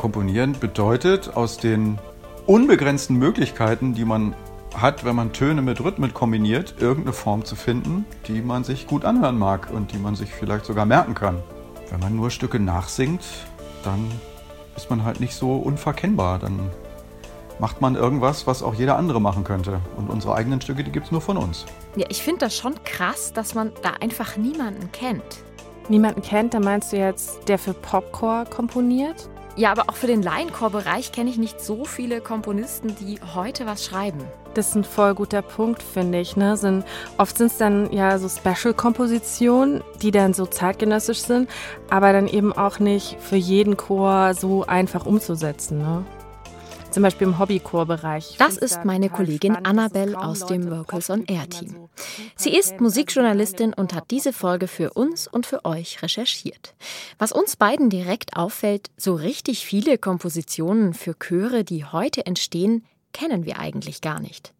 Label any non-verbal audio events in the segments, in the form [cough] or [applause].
Komponieren bedeutet, aus den unbegrenzten Möglichkeiten, die man hat, wenn man Töne mit Rhythmen kombiniert, irgendeine Form zu finden, die man sich gut anhören mag und die man sich vielleicht sogar merken kann. Wenn man nur Stücke nachsingt, dann ist man halt nicht so unverkennbar. Dann macht man irgendwas, was auch jeder andere machen könnte. Und unsere eigenen Stücke, die gibt es nur von uns. Ja, ich finde das schon krass, dass man da einfach niemanden kennt. Niemanden kennt, da meinst du jetzt, der für Popcore komponiert? Ja, aber auch für den Laienchor-Bereich kenne ich nicht so viele Komponisten, die heute was schreiben. Das ist ein voll guter Punkt, finde ich. Ne? Sind, oft sind es dann ja so Special-Kompositionen, die dann so zeitgenössisch sind, aber dann eben auch nicht für jeden Chor so einfach umzusetzen. Ne? Zum Beispiel im Hobbychorbereich. Das ist meine Kollegin Annabelle aus dem Vocals on Air Team. Sie ist Musikjournalistin und hat diese Folge für uns und für euch recherchiert. Was uns beiden direkt auffällt, so richtig viele Kompositionen für Chöre, die heute entstehen, kennen wir eigentlich gar nicht.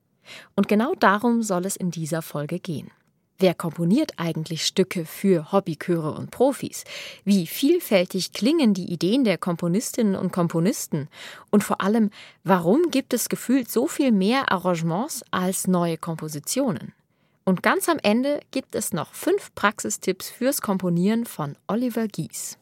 Und genau darum soll es in dieser Folge gehen. Wer komponiert eigentlich Stücke für Hobbychöre und Profis? Wie vielfältig klingen die Ideen der Komponistinnen und Komponisten? Und vor allem, warum gibt es gefühlt so viel mehr Arrangements als neue Kompositionen? Und ganz am Ende gibt es noch fünf Praxistipps fürs Komponieren von Oliver Gies.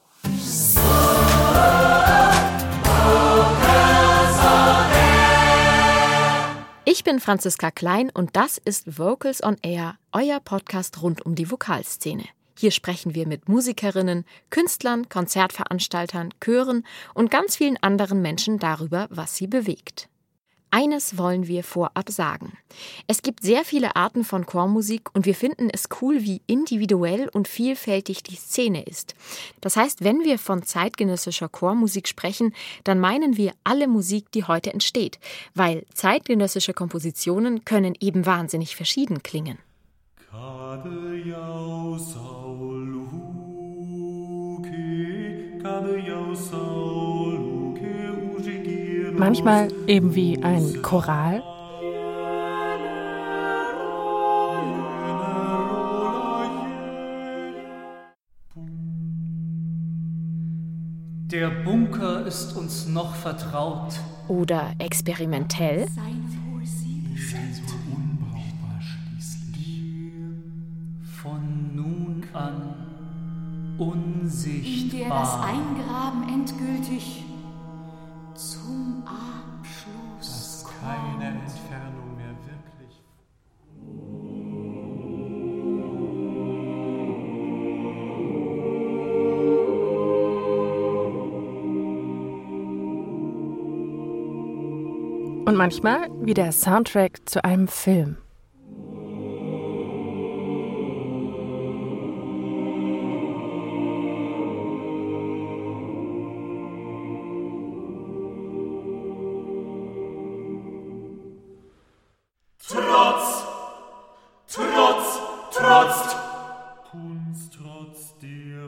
Ich bin Franziska Klein und das ist Vocals on Air, euer Podcast rund um die Vokalszene. Hier sprechen wir mit Musikerinnen, Künstlern, Konzertveranstaltern, Chören und ganz vielen anderen Menschen darüber, was sie bewegt. Eines wollen wir vorab sagen. Es gibt sehr viele Arten von Chormusik und wir finden es cool, wie individuell und vielfältig die Szene ist. Das heißt, wenn wir von zeitgenössischer Chormusik sprechen, dann meinen wir alle Musik, die heute entsteht, weil zeitgenössische Kompositionen können eben wahnsinnig verschieden klingen. Kade Manchmal eben wie ein Choral. Der Bunker ist uns noch vertraut. Oder experimentell. Von nun an unsichtbar. In der das Eingraben endgültig zum dass keine Entfernung mehr wirklich. Und manchmal wie der Soundtrack zu einem Film.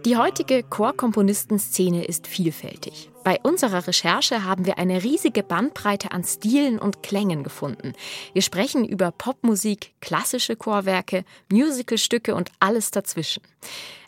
Die heutige Chorkomponistenszene ist vielfältig. Bei unserer Recherche haben wir eine riesige Bandbreite an Stilen und Klängen gefunden. Wir sprechen über Popmusik, klassische Chorwerke, Musicalstücke und alles dazwischen.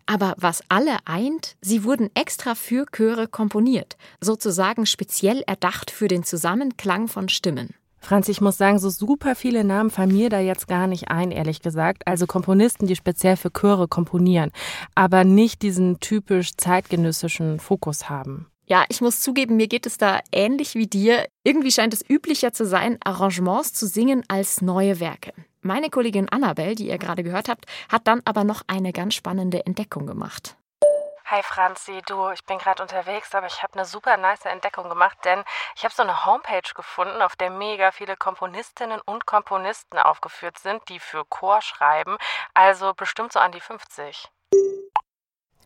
Aber was alle eint, sie wurden extra für Chöre komponiert, sozusagen speziell erdacht für den Zusammenklang von Stimmen. Franz, ich muss sagen, so super viele Namen fallen mir da jetzt gar nicht ein, ehrlich gesagt. Also Komponisten, die speziell für Chöre komponieren, aber nicht diesen typisch zeitgenössischen Fokus haben. Ja, ich muss zugeben, mir geht es da ähnlich wie dir. Irgendwie scheint es üblicher zu sein, Arrangements zu singen als neue Werke. Meine Kollegin Annabelle, die ihr gerade gehört habt, hat dann aber noch eine ganz spannende Entdeckung gemacht. Hi Franzi, du, ich bin gerade unterwegs, aber ich habe eine super nice Entdeckung gemacht, denn ich habe so eine Homepage gefunden, auf der mega viele Komponistinnen und Komponisten aufgeführt sind, die für Chor schreiben, also bestimmt so an die 50.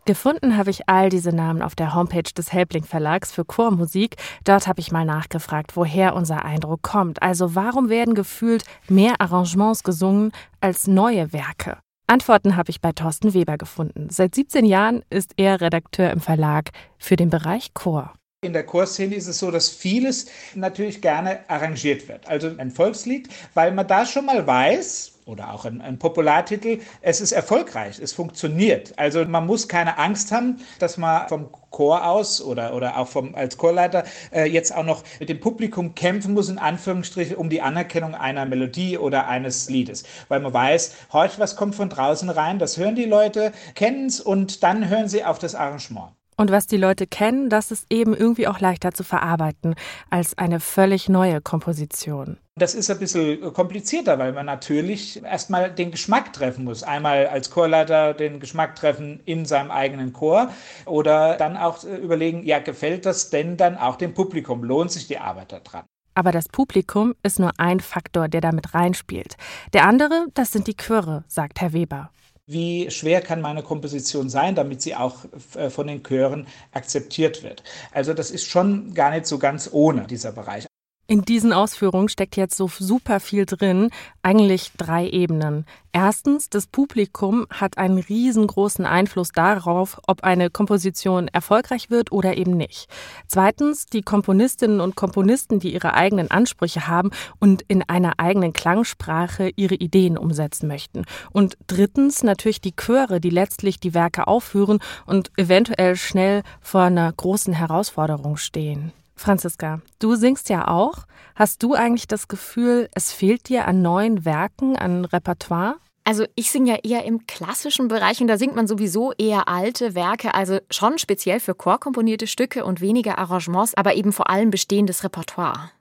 Gefunden habe ich all diese Namen auf der Homepage des Helbling Verlags für Chormusik. Dort habe ich mal nachgefragt, woher unser Eindruck kommt. Also warum werden gefühlt mehr Arrangements gesungen als neue Werke? Antworten habe ich bei Thorsten Weber gefunden. Seit 17 Jahren ist er Redakteur im Verlag für den Bereich Chor. In der Chorszene ist es so, dass vieles natürlich gerne arrangiert wird. Also ein Volkslied, weil man da schon mal weiß, oder auch ein, ein, Populartitel, es ist erfolgreich, es funktioniert. Also man muss keine Angst haben, dass man vom Chor aus oder, oder auch vom, als Chorleiter äh, jetzt auch noch mit dem Publikum kämpfen muss, in Anführungsstrichen, um die Anerkennung einer Melodie oder eines Liedes. Weil man weiß, heute was kommt von draußen rein, das hören die Leute, kennen es und dann hören sie auf das Arrangement. Und was die Leute kennen, das ist eben irgendwie auch leichter zu verarbeiten als eine völlig neue Komposition. Das ist ein bisschen komplizierter, weil man natürlich erstmal den Geschmack treffen muss. Einmal als Chorleiter den Geschmack treffen in seinem eigenen Chor oder dann auch überlegen, ja, gefällt das denn dann auch dem Publikum? Lohnt sich die Arbeit daran? Aber das Publikum ist nur ein Faktor, der damit reinspielt. Der andere, das sind die Chöre, sagt Herr Weber wie schwer kann meine Komposition sein, damit sie auch äh, von den Chören akzeptiert wird. Also das ist schon gar nicht so ganz ohne dieser Bereich. In diesen Ausführungen steckt jetzt so super viel drin, eigentlich drei Ebenen. Erstens, das Publikum hat einen riesengroßen Einfluss darauf, ob eine Komposition erfolgreich wird oder eben nicht. Zweitens, die Komponistinnen und Komponisten, die ihre eigenen Ansprüche haben und in einer eigenen Klangsprache ihre Ideen umsetzen möchten. Und drittens, natürlich die Chöre, die letztlich die Werke aufführen und eventuell schnell vor einer großen Herausforderung stehen. Franziska, du singst ja auch. Hast du eigentlich das Gefühl, es fehlt dir an neuen Werken, an Repertoire? Also ich singe ja eher im klassischen Bereich und da singt man sowieso eher alte Werke, also schon speziell für Chor komponierte Stücke und weniger Arrangements, aber eben vor allem bestehendes Repertoire.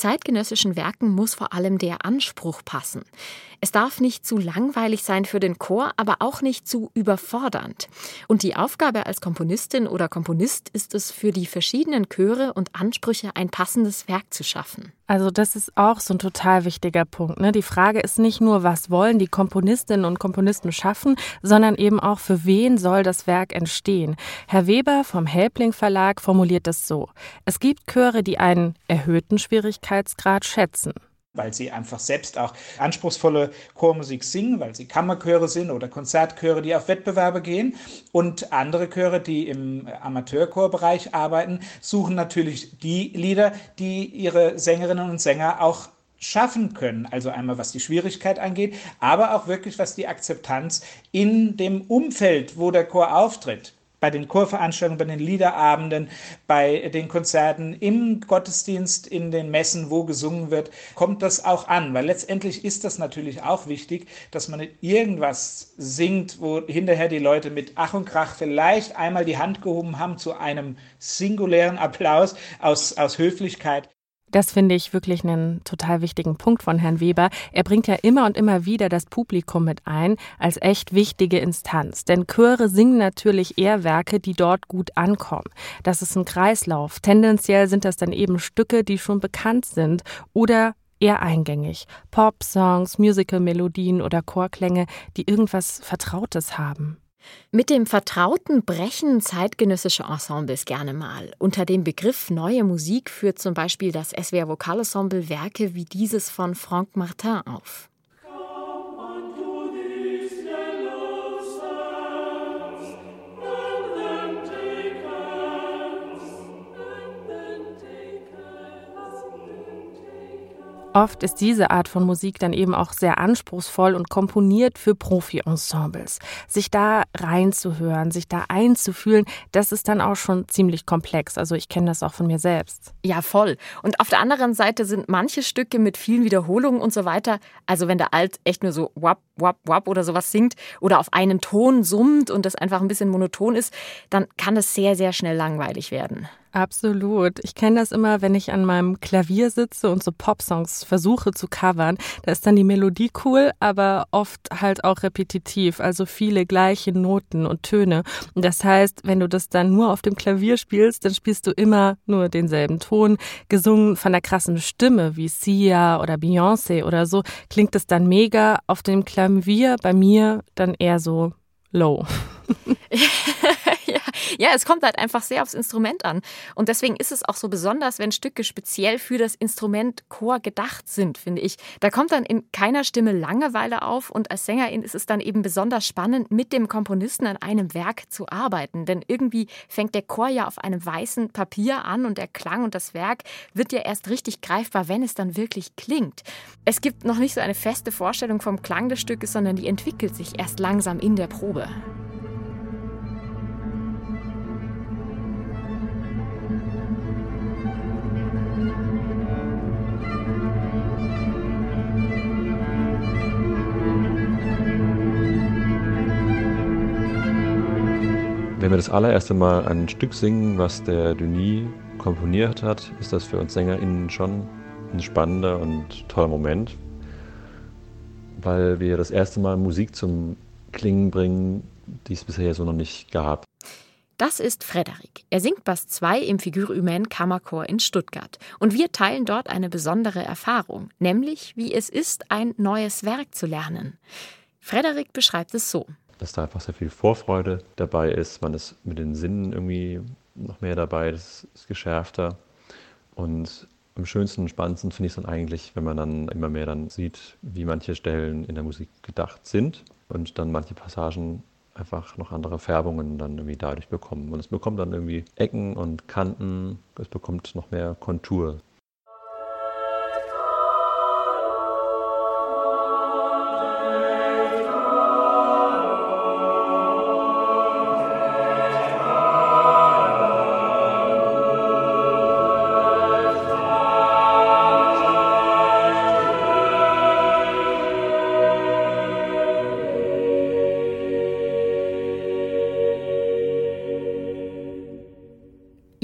Zeitgenössischen Werken muss vor allem der Anspruch passen. Es darf nicht zu langweilig sein für den Chor, aber auch nicht zu überfordernd. Und die Aufgabe als Komponistin oder Komponist ist es, für die verschiedenen Chöre und Ansprüche ein passendes Werk zu schaffen. Also das ist auch so ein total wichtiger Punkt. Ne? Die Frage ist nicht nur, was wollen die Komponistinnen und Komponisten schaffen, sondern eben auch, für wen soll das Werk entstehen. Herr Weber vom Helbling Verlag formuliert es so. Es gibt Chöre, die einen erhöhten Schwierigkeitsgrad schätzen weil sie einfach selbst auch anspruchsvolle Chormusik singen, weil sie Kammerchöre sind oder Konzertchöre, die auf Wettbewerbe gehen. Und andere Chöre, die im Amateurchorbereich arbeiten, suchen natürlich die Lieder, die ihre Sängerinnen und Sänger auch schaffen können. Also einmal was die Schwierigkeit angeht, aber auch wirklich was die Akzeptanz in dem Umfeld, wo der Chor auftritt bei den Chorveranstaltungen, bei den Liederabenden, bei den Konzerten, im Gottesdienst, in den Messen, wo gesungen wird, kommt das auch an. Weil letztendlich ist das natürlich auch wichtig, dass man nicht irgendwas singt, wo hinterher die Leute mit Ach und Krach vielleicht einmal die Hand gehoben haben zu einem singulären Applaus aus, aus Höflichkeit. Das finde ich wirklich einen total wichtigen Punkt von Herrn Weber. Er bringt ja immer und immer wieder das Publikum mit ein als echt wichtige Instanz. Denn Chöre singen natürlich eher Werke, die dort gut ankommen. Das ist ein Kreislauf. Tendenziell sind das dann eben Stücke, die schon bekannt sind oder eher eingängig. Pop-Songs, Musical-Melodien oder Chorklänge, die irgendwas Vertrautes haben. Mit dem Vertrauten brechen zeitgenössische Ensembles gerne mal. Unter dem Begriff neue Musik führt zum Beispiel das SWR Vokalensemble Werke wie dieses von Franck Martin auf. Oft ist diese Art von Musik dann eben auch sehr anspruchsvoll und komponiert für Profi-Ensembles. Sich da reinzuhören, sich da einzufühlen, das ist dann auch schon ziemlich komplex. Also ich kenne das auch von mir selbst. Ja, voll. Und auf der anderen Seite sind manche Stücke mit vielen Wiederholungen und so weiter. Also wenn der Alt echt nur so wap, wap, wap oder sowas singt oder auf einen Ton summt und das einfach ein bisschen monoton ist, dann kann es sehr, sehr schnell langweilig werden. Absolut. Ich kenne das immer, wenn ich an meinem Klavier sitze und so Popsongs versuche zu covern. Da ist dann die Melodie cool, aber oft halt auch repetitiv, also viele gleiche Noten und Töne. Und das heißt, wenn du das dann nur auf dem Klavier spielst, dann spielst du immer nur denselben Ton, gesungen von der krassen Stimme wie Sia oder Beyoncé oder so, klingt es dann mega. Auf dem Klavier bei mir dann eher so low. [laughs] Ja, es kommt halt einfach sehr aufs Instrument an. Und deswegen ist es auch so besonders, wenn Stücke speziell für das Instrument Chor gedacht sind, finde ich. Da kommt dann in keiner Stimme Langeweile auf und als Sängerin ist es dann eben besonders spannend, mit dem Komponisten an einem Werk zu arbeiten. Denn irgendwie fängt der Chor ja auf einem weißen Papier an und der Klang und das Werk wird ja erst richtig greifbar, wenn es dann wirklich klingt. Es gibt noch nicht so eine feste Vorstellung vom Klang des Stückes, sondern die entwickelt sich erst langsam in der Probe. Wenn wir das allererste Mal ein Stück singen, was der Denis komponiert hat, ist das für uns SängerInnen schon ein spannender und toller Moment, weil wir das erste Mal Musik zum Klingen bringen, die es bisher so noch nicht gab. Das ist Frederik. Er singt Bass 2 im Figure Humaine Kammerchor in Stuttgart. Und wir teilen dort eine besondere Erfahrung, nämlich wie es ist, ein neues Werk zu lernen. Frederik beschreibt es so dass da einfach sehr viel Vorfreude dabei ist. Man ist mit den Sinnen irgendwie noch mehr dabei, das ist geschärfter. Und am schönsten und spannendsten finde ich es dann eigentlich, wenn man dann immer mehr dann sieht, wie manche Stellen in der Musik gedacht sind und dann manche Passagen einfach noch andere Färbungen dann irgendwie dadurch bekommen. Und es bekommt dann irgendwie Ecken und Kanten, es bekommt noch mehr Kontur.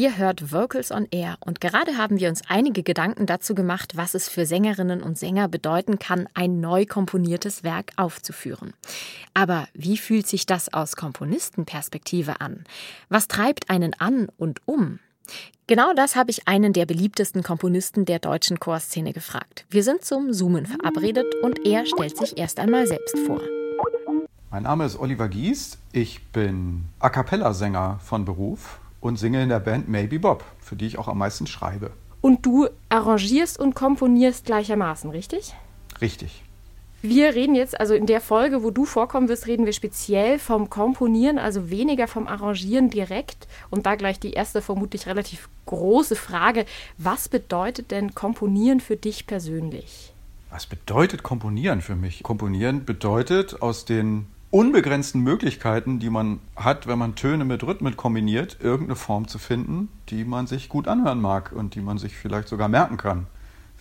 Ihr hört Vocals on Air und gerade haben wir uns einige Gedanken dazu gemacht, was es für Sängerinnen und Sänger bedeuten kann, ein neu komponiertes Werk aufzuführen. Aber wie fühlt sich das aus Komponistenperspektive an? Was treibt einen an und um? Genau das habe ich einen der beliebtesten Komponisten der deutschen Chorszene gefragt. Wir sind zum Zoomen verabredet und er stellt sich erst einmal selbst vor. Mein Name ist Oliver Gies. Ich bin A cappella-Sänger von Beruf und singe in der Band Maybe Bob, für die ich auch am meisten schreibe. Und du arrangierst und komponierst gleichermaßen, richtig? Richtig. Wir reden jetzt, also in der Folge, wo du vorkommen wirst, reden wir speziell vom Komponieren, also weniger vom Arrangieren direkt. Und da gleich die erste, vermutlich relativ große Frage. Was bedeutet denn Komponieren für dich persönlich? Was bedeutet Komponieren für mich? Komponieren bedeutet aus den unbegrenzten Möglichkeiten, die man hat, wenn man Töne mit Rhythmen kombiniert, irgendeine Form zu finden, die man sich gut anhören mag und die man sich vielleicht sogar merken kann.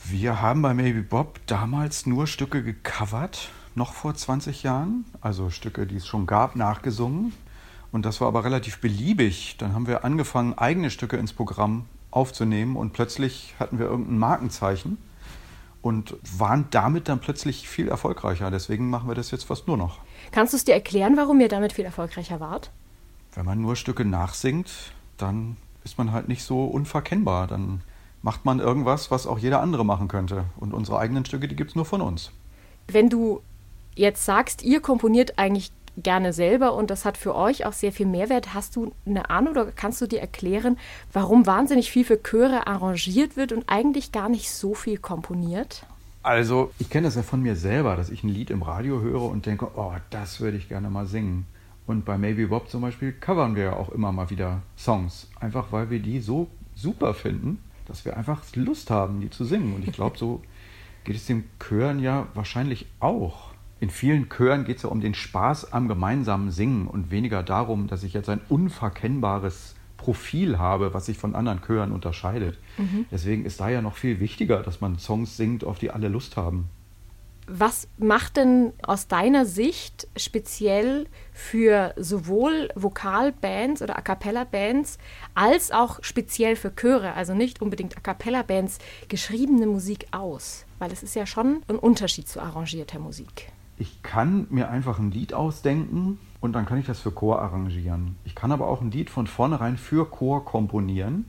Wir haben bei Maybe Bob damals nur Stücke gecovert, noch vor 20 Jahren, also Stücke, die es schon gab, nachgesungen. Und das war aber relativ beliebig. Dann haben wir angefangen, eigene Stücke ins Programm aufzunehmen und plötzlich hatten wir irgendein Markenzeichen und waren damit dann plötzlich viel erfolgreicher. Deswegen machen wir das jetzt fast nur noch. Kannst du es dir erklären, warum ihr damit viel erfolgreicher wart? Wenn man nur Stücke nachsingt, dann ist man halt nicht so unverkennbar. Dann macht man irgendwas, was auch jeder andere machen könnte. Und unsere eigenen Stücke, die gibt es nur von uns. Wenn du jetzt sagst, ihr komponiert eigentlich gerne selber und das hat für euch auch sehr viel Mehrwert. Hast du eine Ahnung oder kannst du dir erklären, warum wahnsinnig viel für Chöre arrangiert wird und eigentlich gar nicht so viel komponiert? Also, ich kenne das ja von mir selber, dass ich ein Lied im Radio höre und denke, oh, das würde ich gerne mal singen. Und bei Maybe Bob zum Beispiel covern wir ja auch immer mal wieder Songs, einfach weil wir die so super finden, dass wir einfach Lust haben, die zu singen. Und ich glaube, so geht es den Chören ja wahrscheinlich auch. In vielen Chören geht es ja um den Spaß am gemeinsamen Singen und weniger darum, dass ich jetzt ein unverkennbares Profil habe, was sich von anderen Chören unterscheidet. Mhm. Deswegen ist da ja noch viel wichtiger, dass man Songs singt, auf die alle Lust haben. Was macht denn aus deiner Sicht speziell für sowohl Vokalbands oder A cappella Bands als auch speziell für Chöre, also nicht unbedingt A cappella Bands, geschriebene Musik aus? Weil es ist ja schon ein Unterschied zu arrangierter Musik. Ich kann mir einfach ein Lied ausdenken und dann kann ich das für Chor arrangieren. Ich kann aber auch ein Lied von vornherein für Chor komponieren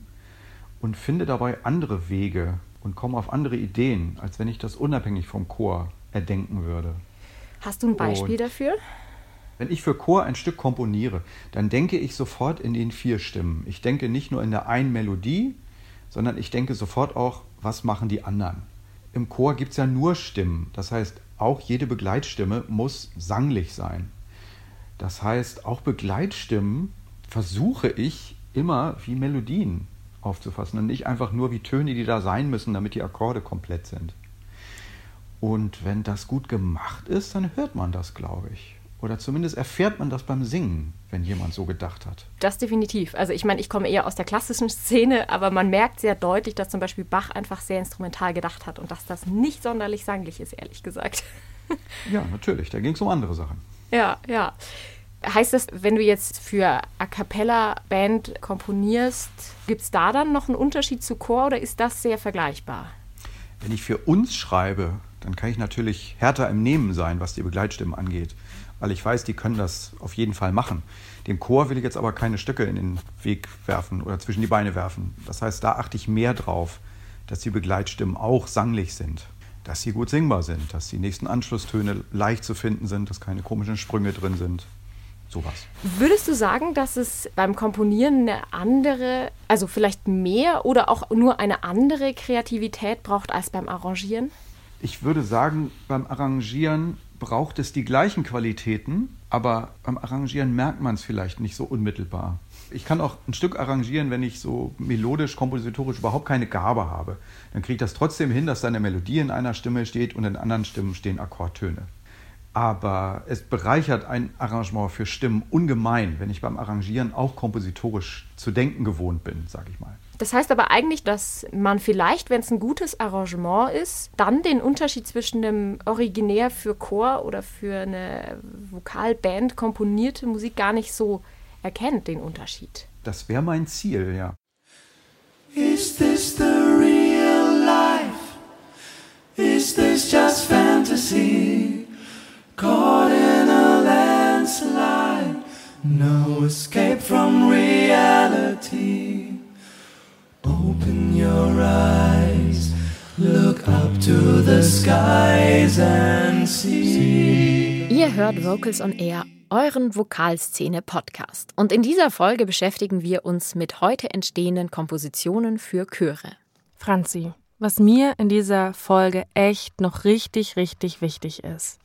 und finde dabei andere Wege und komme auf andere Ideen, als wenn ich das unabhängig vom Chor erdenken würde. Hast du ein Beispiel Und dafür? Wenn ich für Chor ein Stück komponiere, dann denke ich sofort in den vier Stimmen. Ich denke nicht nur in der einen Melodie, sondern ich denke sofort auch, was machen die anderen. Im Chor gibt es ja nur Stimmen. Das heißt, auch jede Begleitstimme muss sanglich sein. Das heißt, auch Begleitstimmen versuche ich immer wie Melodien aufzufassen und nicht einfach nur wie Töne, die da sein müssen, damit die Akkorde komplett sind. Und wenn das gut gemacht ist, dann hört man das, glaube ich. Oder zumindest erfährt man das beim Singen, wenn jemand so gedacht hat. Das definitiv. Also ich meine, ich komme eher aus der klassischen Szene, aber man merkt sehr deutlich, dass zum Beispiel Bach einfach sehr instrumental gedacht hat und dass das nicht sonderlich sanglich ist, ehrlich gesagt. Ja, natürlich. Da ging es um andere Sachen. Ja, ja. Heißt das, wenn du jetzt für A cappella Band komponierst, gibt es da dann noch einen Unterschied zu Chor oder ist das sehr vergleichbar? Wenn ich für uns schreibe, dann kann ich natürlich härter im Nehmen sein, was die Begleitstimmen angeht. Weil ich weiß, die können das auf jeden Fall machen. Dem Chor will ich jetzt aber keine Stöcke in den Weg werfen oder zwischen die Beine werfen. Das heißt, da achte ich mehr drauf, dass die Begleitstimmen auch sanglich sind, dass sie gut singbar sind, dass die nächsten Anschlusstöne leicht zu finden sind, dass keine komischen Sprünge drin sind. Sowas. Würdest du sagen, dass es beim Komponieren eine andere, also vielleicht mehr oder auch nur eine andere Kreativität braucht als beim Arrangieren? Ich würde sagen, beim Arrangieren braucht es die gleichen Qualitäten, aber beim Arrangieren merkt man es vielleicht nicht so unmittelbar. Ich kann auch ein Stück arrangieren, wenn ich so melodisch, kompositorisch überhaupt keine Gabe habe. Dann kriege ich das trotzdem hin, dass da eine Melodie in einer Stimme steht und in anderen Stimmen stehen Akkordtöne. Aber es bereichert ein Arrangement für Stimmen ungemein, wenn ich beim Arrangieren auch kompositorisch zu denken gewohnt bin, sage ich mal. Das heißt aber eigentlich, dass man vielleicht, wenn es ein gutes Arrangement ist, dann den Unterschied zwischen dem originär für Chor oder für eine Vokalband komponierte Musik gar nicht so erkennt, den Unterschied. Das wäre mein Ziel, ja. Is this the real life? Is this just fantasy? Caught in a landslide, no escape from reality. Open your eyes, look up to the skies and see. Ihr hört Vocals on Air, euren Vokalszene-Podcast. Und in dieser Folge beschäftigen wir uns mit heute entstehenden Kompositionen für Chöre. Franzi, was mir in dieser Folge echt noch richtig, richtig wichtig ist.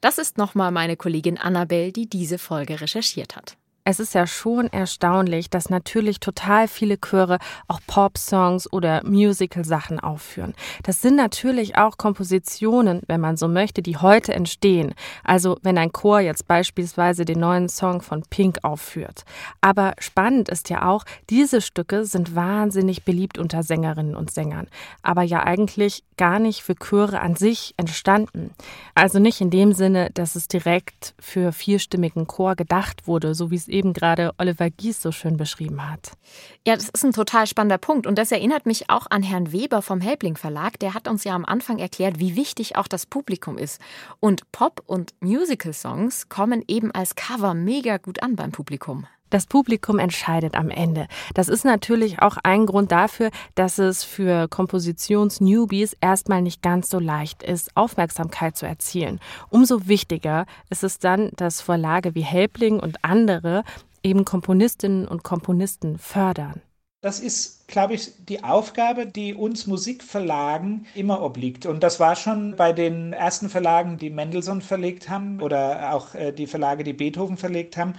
Das ist nochmal meine Kollegin Annabelle, die diese Folge recherchiert hat es ist ja schon erstaunlich, dass natürlich total viele Chöre auch Pop-Songs oder Musical-Sachen aufführen. Das sind natürlich auch Kompositionen, wenn man so möchte, die heute entstehen. Also wenn ein Chor jetzt beispielsweise den neuen Song von Pink aufführt. Aber spannend ist ja auch, diese Stücke sind wahnsinnig beliebt unter Sängerinnen und Sängern. Aber ja eigentlich gar nicht für Chöre an sich entstanden. Also nicht in dem Sinne, dass es direkt für vierstimmigen Chor gedacht wurde, so wie es eben gerade Oliver Gies so schön beschrieben hat. Ja, das ist ein total spannender Punkt. Und das erinnert mich auch an Herrn Weber vom Helbling Verlag. Der hat uns ja am Anfang erklärt, wie wichtig auch das Publikum ist. Und Pop- und Musical-Songs kommen eben als Cover mega gut an beim Publikum. Das Publikum entscheidet am Ende. Das ist natürlich auch ein Grund dafür, dass es für Kompositions-Newbies erstmal nicht ganz so leicht ist, Aufmerksamkeit zu erzielen. Umso wichtiger ist es dann, dass Verlage wie Helbling und andere eben Komponistinnen und Komponisten fördern. Das ist, glaube ich, die Aufgabe, die uns Musikverlagen immer obliegt. Und das war schon bei den ersten Verlagen, die Mendelssohn verlegt haben oder auch äh, die Verlage, die Beethoven verlegt haben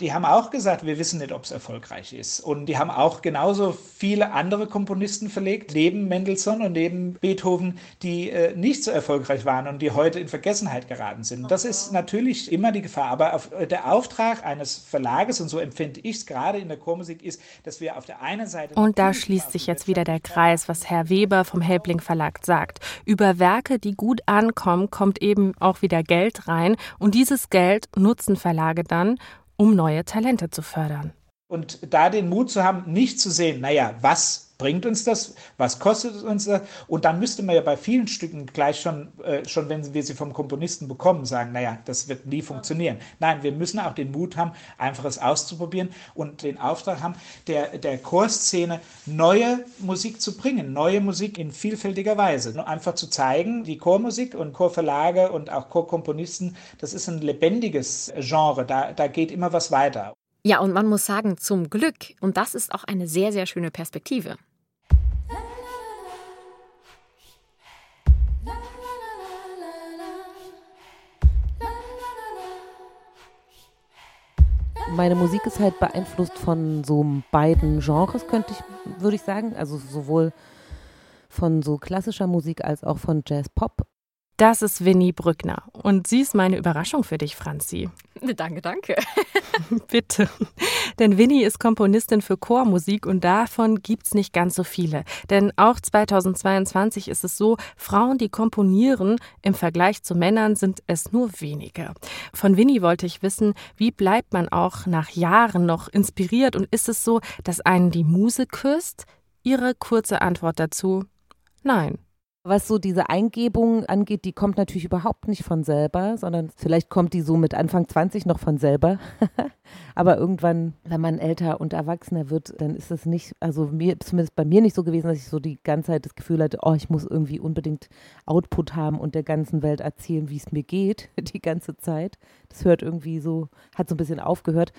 die haben auch gesagt, wir wissen nicht, ob es erfolgreich ist. Und die haben auch genauso viele andere Komponisten verlegt, neben Mendelssohn und neben Beethoven, die äh, nicht so erfolgreich waren und die heute in Vergessenheit geraten sind. Das ist natürlich immer die Gefahr. Aber auf, äh, der Auftrag eines Verlages, und so empfinde ich es gerade in der Chormusik, ist, dass wir auf der einen Seite. Und da schließt sich jetzt wieder der Kreis, was Herr Weber vom Helbling Verlag sagt. Über Werke, die gut ankommen, kommt eben auch wieder Geld rein. Und dieses Geld nutzen Verlage dann um neue Talente zu fördern. Und da den Mut zu haben, nicht zu sehen, naja, was bringt uns das, was kostet uns das? Und dann müsste man ja bei vielen Stücken gleich schon, äh, schon wenn wir sie vom Komponisten bekommen, sagen, naja, das wird nie funktionieren. Nein, wir müssen auch den Mut haben, einfach es auszuprobieren und den Auftrag haben, der, der Chorszene neue Musik zu bringen, neue Musik in vielfältiger Weise. Nur einfach zu zeigen, die Chormusik und Chorverlage und auch Chorkomponisten, das ist ein lebendiges Genre, da, da geht immer was weiter. Ja, und man muss sagen, zum Glück. Und das ist auch eine sehr, sehr schöne Perspektive. Meine Musik ist halt beeinflusst von so beiden Genres, könnte ich, würde ich sagen. Also sowohl von so klassischer Musik als auch von Jazz-Pop. Das ist Winnie Brückner. Und sie ist meine Überraschung für dich, Franzi. Danke, danke. [laughs] Bitte. Denn Winnie ist Komponistin für Chormusik und davon gibt's nicht ganz so viele. Denn auch 2022 ist es so, Frauen, die komponieren, im Vergleich zu Männern sind es nur wenige. Von Winnie wollte ich wissen, wie bleibt man auch nach Jahren noch inspiriert und ist es so, dass einen die Muse küsst? Ihre kurze Antwort dazu: Nein. Was so diese Eingebung angeht, die kommt natürlich überhaupt nicht von selber, sondern vielleicht kommt die so mit Anfang 20 noch von selber. [laughs] Aber irgendwann, wenn man älter und erwachsener wird, dann ist es nicht, also mir, zumindest bei mir nicht so gewesen, dass ich so die ganze Zeit das Gefühl hatte, oh, ich muss irgendwie unbedingt Output haben und der ganzen Welt erzählen, wie es mir geht, [laughs] die ganze Zeit. Das hört irgendwie so, hat so ein bisschen aufgehört.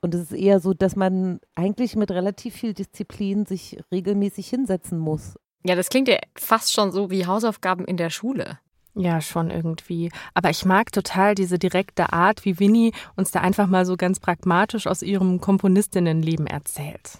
Und es ist eher so, dass man eigentlich mit relativ viel Disziplin sich regelmäßig hinsetzen muss ja, das klingt ja fast schon so wie Hausaufgaben in der Schule. Ja, schon irgendwie. Aber ich mag total diese direkte Art, wie Winnie uns da einfach mal so ganz pragmatisch aus ihrem Komponistinnenleben erzählt.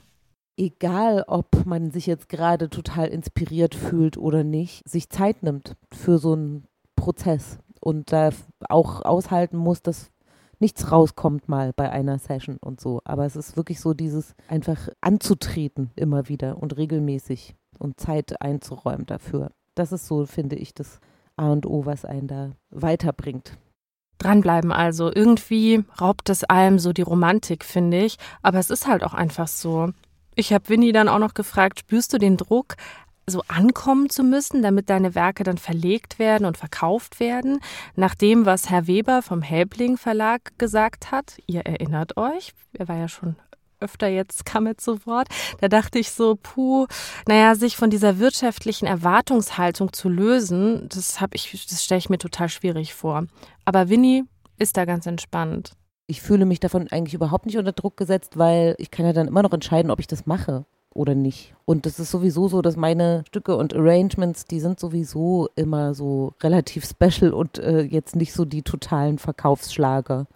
Egal, ob man sich jetzt gerade total inspiriert fühlt oder nicht, sich Zeit nimmt für so einen Prozess und da auch aushalten muss, dass nichts rauskommt mal bei einer Session und so. Aber es ist wirklich so dieses einfach anzutreten immer wieder und regelmäßig und Zeit einzuräumen dafür. Das ist so, finde ich, das A und O, was einen da weiterbringt. Dranbleiben also. Irgendwie raubt es allem so die Romantik, finde ich. Aber es ist halt auch einfach so. Ich habe Winnie dann auch noch gefragt, spürst du den Druck, so ankommen zu müssen, damit deine Werke dann verlegt werden und verkauft werden, nach dem, was Herr Weber vom Helbling Verlag gesagt hat. Ihr erinnert euch, er war ja schon öfter jetzt kam zu Wort. Da dachte ich so, puh, naja, sich von dieser wirtschaftlichen Erwartungshaltung zu lösen, das habe ich, das stelle ich mir total schwierig vor. Aber Winnie ist da ganz entspannt. Ich fühle mich davon eigentlich überhaupt nicht unter Druck gesetzt, weil ich kann ja dann immer noch entscheiden, ob ich das mache oder nicht. Und es ist sowieso so, dass meine Stücke und Arrangements, die sind sowieso immer so relativ special und äh, jetzt nicht so die totalen Verkaufsschlager.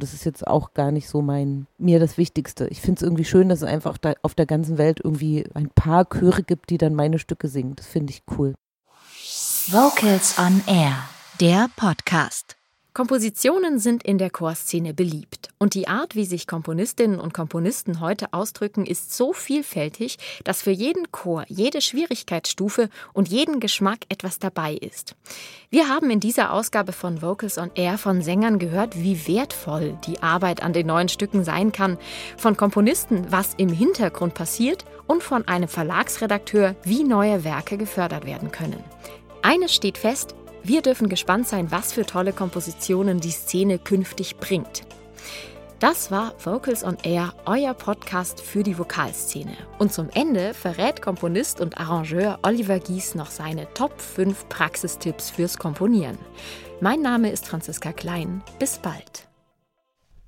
Das ist jetzt auch gar nicht so mein, mir das Wichtigste. Ich finde es irgendwie schön, dass es einfach auf der ganzen Welt irgendwie ein paar Chöre gibt, die dann meine Stücke singen. Das finde ich cool. Vocals on Air, der Podcast. Kompositionen sind in der Chorszene beliebt. Und die Art, wie sich Komponistinnen und Komponisten heute ausdrücken, ist so vielfältig, dass für jeden Chor, jede Schwierigkeitsstufe und jeden Geschmack etwas dabei ist. Wir haben in dieser Ausgabe von Vocals on Air von Sängern gehört, wie wertvoll die Arbeit an den neuen Stücken sein kann, von Komponisten, was im Hintergrund passiert und von einem Verlagsredakteur, wie neue Werke gefördert werden können. Eines steht fest, wir dürfen gespannt sein, was für tolle Kompositionen die Szene künftig bringt. Das war Vocals on Air, euer Podcast für die Vokalszene. Und zum Ende verrät Komponist und Arrangeur Oliver Gies noch seine Top 5 Praxistipps fürs Komponieren. Mein Name ist Franziska Klein. Bis bald.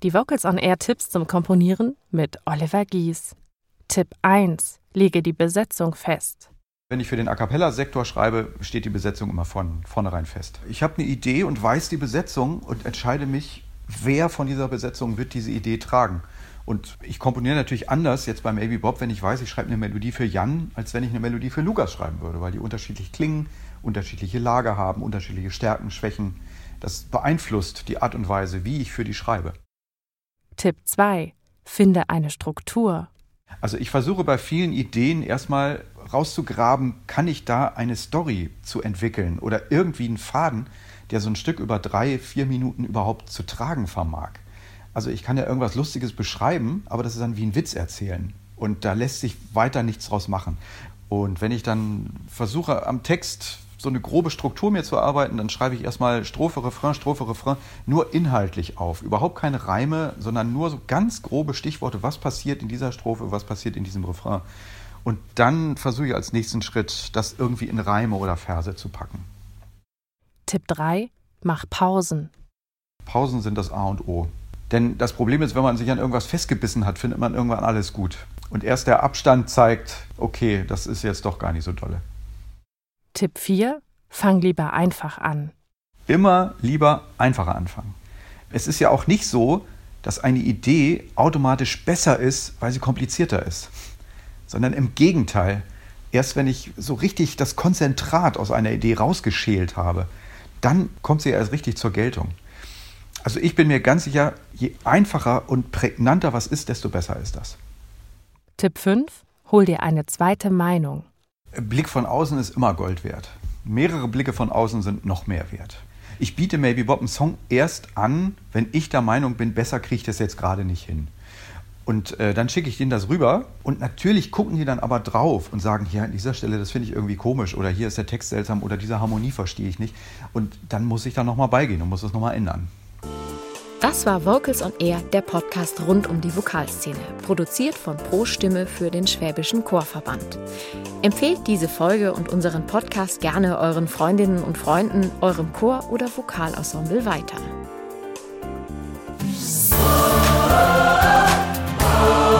Die Vocals on Air Tipps zum Komponieren mit Oliver Gies. Tipp 1. Lege die Besetzung fest. Wenn ich für den A cappella-Sektor schreibe, steht die Besetzung immer von vornherein fest. Ich habe eine Idee und weiß die Besetzung und entscheide mich, wer von dieser Besetzung wird diese Idee tragen. Und ich komponiere natürlich anders jetzt beim Baby Bob, wenn ich weiß, ich schreibe eine Melodie für Jan, als wenn ich eine Melodie für Lukas schreiben würde, weil die unterschiedlich klingen, unterschiedliche Lager haben, unterschiedliche Stärken, Schwächen. Das beeinflusst die Art und Weise, wie ich für die schreibe. Tipp 2. Finde eine Struktur. Also ich versuche bei vielen Ideen erstmal rauszugraben, kann ich da eine Story zu entwickeln oder irgendwie einen Faden, der so ein Stück über drei, vier Minuten überhaupt zu tragen vermag. Also ich kann ja irgendwas Lustiges beschreiben, aber das ist dann wie ein Witz erzählen. Und da lässt sich weiter nichts draus machen. Und wenn ich dann versuche, am Text so eine grobe Struktur mir zu erarbeiten, dann schreibe ich erstmal Strophe, Refrain, Strophe, Refrain, nur inhaltlich auf. Überhaupt keine Reime, sondern nur so ganz grobe Stichworte, was passiert in dieser Strophe, was passiert in diesem Refrain. Und dann versuche ich als nächsten Schritt, das irgendwie in Reime oder Verse zu packen. Tipp 3. Mach Pausen. Pausen sind das A und O. Denn das Problem ist, wenn man sich an irgendwas festgebissen hat, findet man irgendwann alles gut. Und erst der Abstand zeigt, okay, das ist jetzt doch gar nicht so dolle. Tipp 4. Fang lieber einfach an. Immer lieber einfacher anfangen. Es ist ja auch nicht so, dass eine Idee automatisch besser ist, weil sie komplizierter ist. Sondern im Gegenteil. Erst wenn ich so richtig das Konzentrat aus einer Idee rausgeschält habe, dann kommt sie erst richtig zur Geltung. Also ich bin mir ganz sicher, je einfacher und prägnanter was ist, desto besser ist das. Tipp 5. Hol dir eine zweite Meinung. Blick von außen ist immer Gold wert. Mehrere Blicke von außen sind noch mehr wert. Ich biete Maybe Bob einen Song erst an, wenn ich der Meinung bin, besser kriege ich das jetzt gerade nicht hin. Und äh, dann schicke ich denen das rüber und natürlich gucken die dann aber drauf und sagen, hier an dieser Stelle, das finde ich irgendwie komisch oder hier ist der Text seltsam oder diese Harmonie verstehe ich nicht. Und dann muss ich da nochmal beigehen und muss das nochmal ändern. Das war Vocals on Air, der Podcast rund um die Vokalszene, produziert von Pro Stimme für den Schwäbischen Chorverband. Empfehlt diese Folge und unseren Podcast gerne euren Freundinnen und Freunden, eurem Chor oder Vokalensemble weiter. Oh.